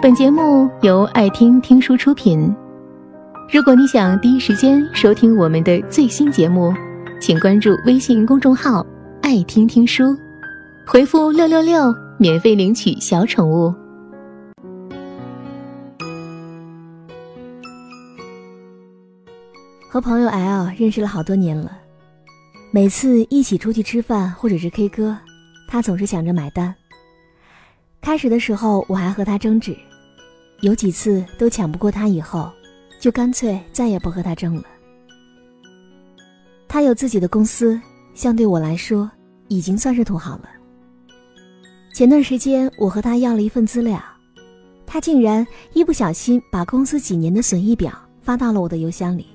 本节目由爱听听书出品。如果你想第一时间收听我们的最新节目，请关注微信公众号“爱听听书”，回复“六六六”免费领取小宠物。和朋友 L 认识了好多年了，每次一起出去吃饭或者是 K 歌，他总是想着买单。开始的时候我还和他争执，有几次都抢不过他，以后就干脆再也不和他争了。他有自己的公司，相对我来说已经算是土豪了。前段时间我和他要了一份资料，他竟然一不小心把公司几年的损益表发到了我的邮箱里。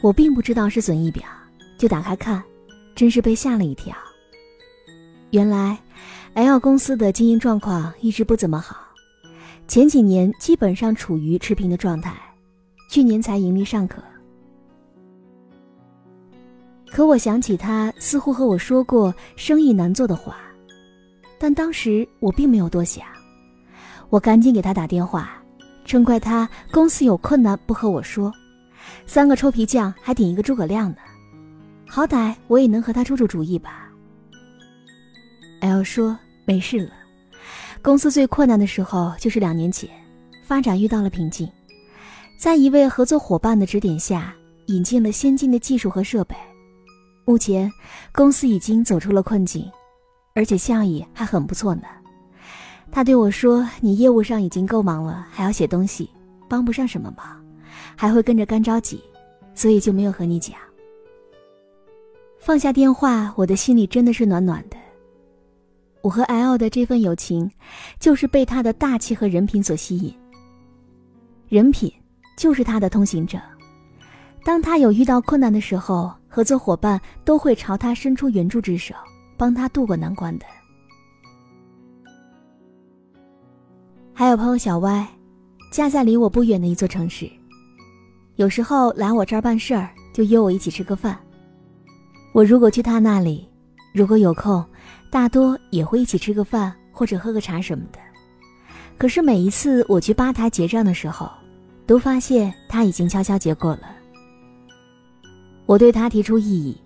我并不知道是损益表，就打开看，真是被吓了一跳。原来，L 公司的经营状况一直不怎么好，前几年基本上处于持平的状态，去年才盈利尚可。可我想起他似乎和我说过生意难做的话，但当时我并没有多想，我赶紧给他打电话，称怪他公司有困难不和我说。三个臭皮匠还顶一个诸葛亮呢，好歹我也能和他出出主意吧。L 说没事了，公司最困难的时候就是两年前，发展遇到了瓶颈，在一位合作伙伴的指点下，引进了先进的技术和设备，目前公司已经走出了困境，而且效益还很不错呢。他对我说：“你业务上已经够忙了，还要写东西，帮不上什么忙。”还会跟着干着急，所以就没有和你讲。放下电话，我的心里真的是暖暖的。我和 L 的这份友情，就是被他的大气和人品所吸引。人品就是他的通行证。当他有遇到困难的时候，合作伙伴都会朝他伸出援助之手，帮他渡过难关的。还有朋友小歪，家在离我不远的一座城市。有时候来我这儿办事儿，就约我一起吃个饭。我如果去他那里，如果有空，大多也会一起吃个饭或者喝个茶什么的。可是每一次我去吧台结账的时候，都发现他已经悄悄结过了。我对他提出异议，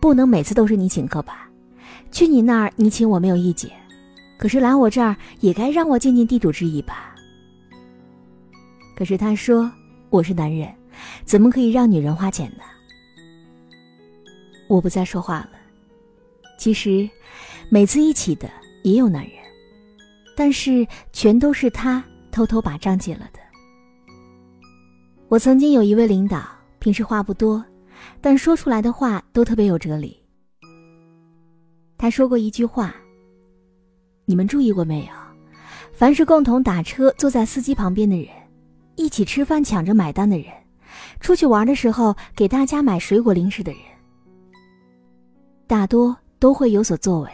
不能每次都是你请客吧？去你那儿你请我没有意见，可是来我这儿也该让我尽尽地主之谊吧？可是他说我是男人。怎么可以让女人花钱呢？我不再说话了。其实，每次一起的也有男人，但是全都是他偷偷把账结了的。我曾经有一位领导，平时话不多，但说出来的话都特别有哲理。他说过一句话：“你们注意过没有？凡是共同打车坐在司机旁边的人，一起吃饭抢着买单的人。”出去玩的时候，给大家买水果零食的人，大多都会有所作为，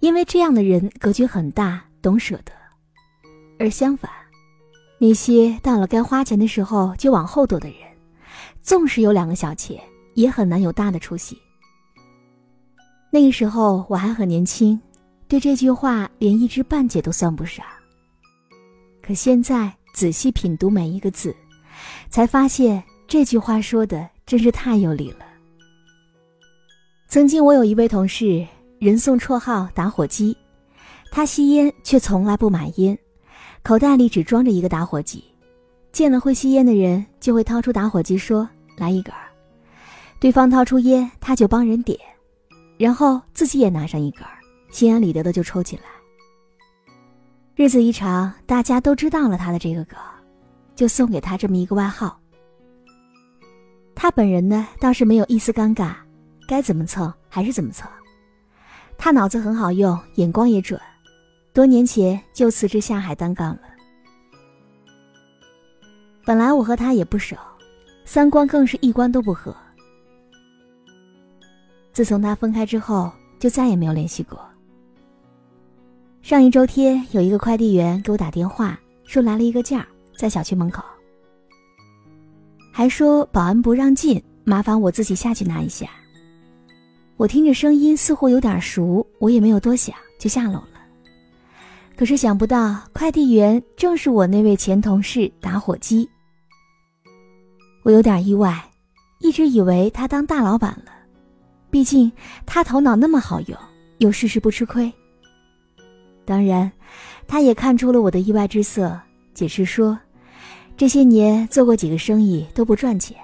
因为这样的人格局很大，懂舍得；而相反，那些到了该花钱的时候就往后躲的人，纵使有两个小钱，也很难有大的出息。那个时候我还很年轻，对这句话连一知半解都算不上。可现在仔细品读每一个字。才发现这句话说的真是太有理了。曾经我有一位同事，人送绰号“打火机”，他吸烟却从来不买烟，口袋里只装着一个打火机，见了会吸烟的人就会掏出打火机说：“来一根。”对方掏出烟，他就帮人点，然后自己也拿上一根，心安理得的就抽起来。日子一长，大家都知道了他的这个梗。就送给他这么一个外号。他本人呢倒是没有一丝尴尬，该怎么蹭还是怎么蹭。他脑子很好用，眼光也准，多年前就辞职下海单干了。本来我和他也不熟，三观更是一观都不合。自从他分开之后，就再也没有联系过。上一周天，有一个快递员给我打电话，说来了一个件儿。在小区门口，还说保安不让进，麻烦我自己下去拿一下。我听着声音似乎有点熟，我也没有多想，就下楼了。可是想不到，快递员正是我那位前同事打火机。我有点意外，一直以为他当大老板了，毕竟他头脑那么好用，又事事不吃亏。当然，他也看出了我的意外之色，解释说，这些年做过几个生意都不赚钱，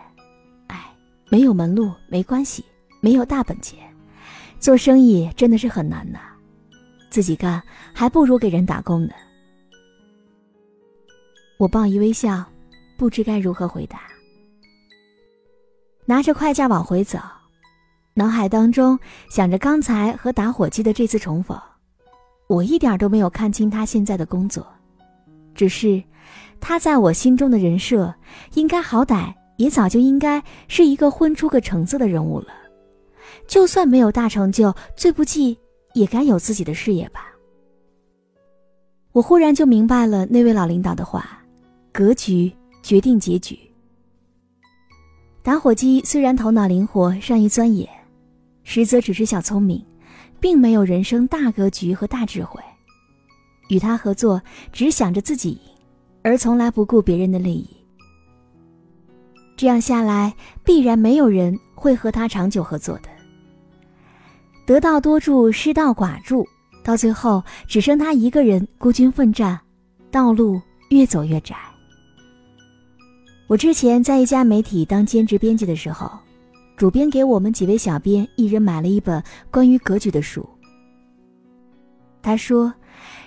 哎，没有门路没关系，没有大本钱，做生意真的是很难呐。自己干还不如给人打工呢。我报以微笑，不知该如何回答。拿着快件往回走，脑海当中想着刚才和打火机的这次重逢，我一点都没有看清他现在的工作，只是他在我心中的人设，应该好歹也早就应该是一个混出个成色的人物了。就算没有大成就，最不济。也该有自己的事业吧。我忽然就明白了那位老领导的话：格局决定结局。打火机虽然头脑灵活，善于钻研，实则只是小聪明，并没有人生大格局和大智慧。与他合作，只想着自己赢，而从来不顾别人的利益。这样下来，必然没有人会和他长久合作的。得道多助，失道寡助，到最后只剩他一个人孤军奋战，道路越走越窄。我之前在一家媒体当兼职编辑的时候，主编给我们几位小编一人买了一本关于格局的书。他说：“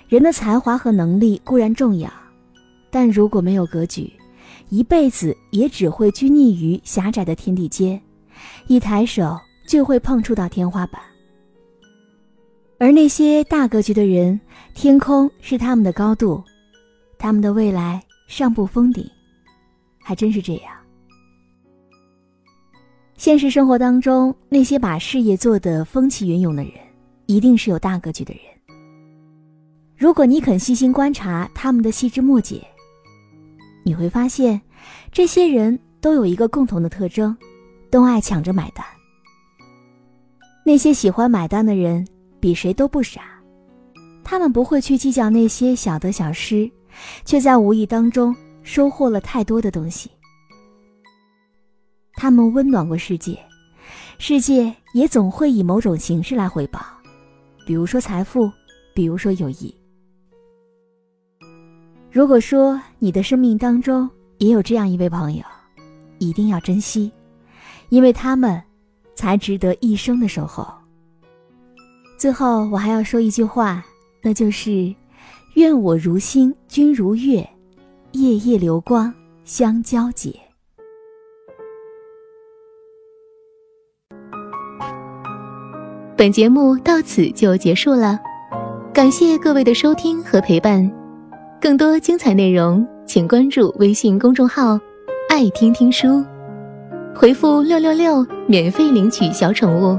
人的才华和能力固然重要，但如果没有格局，一辈子也只会拘泥于狭窄的天地间，一抬手就会碰触到天花板。”而那些大格局的人，天空是他们的高度，他们的未来尚不封顶，还真是这样。现实生活当中，那些把事业做得风起云涌的人，一定是有大格局的人。如果你肯细心观察他们的细枝末节，你会发现，这些人都有一个共同的特征，都爱抢着买单。那些喜欢买单的人。比谁都不傻，他们不会去计较那些小得小失，却在无意当中收获了太多的东西。他们温暖过世界，世界也总会以某种形式来回报，比如说财富，比如说友谊。如果说你的生命当中也有这样一位朋友，一定要珍惜，因为他们才值得一生的守候。最后，我还要说一句话，那就是“愿我如星，君如月，夜夜流光相交结。”本节目到此就结束了，感谢各位的收听和陪伴。更多精彩内容，请关注微信公众号“爱听听书”，回复“六六六”免费领取小宠物。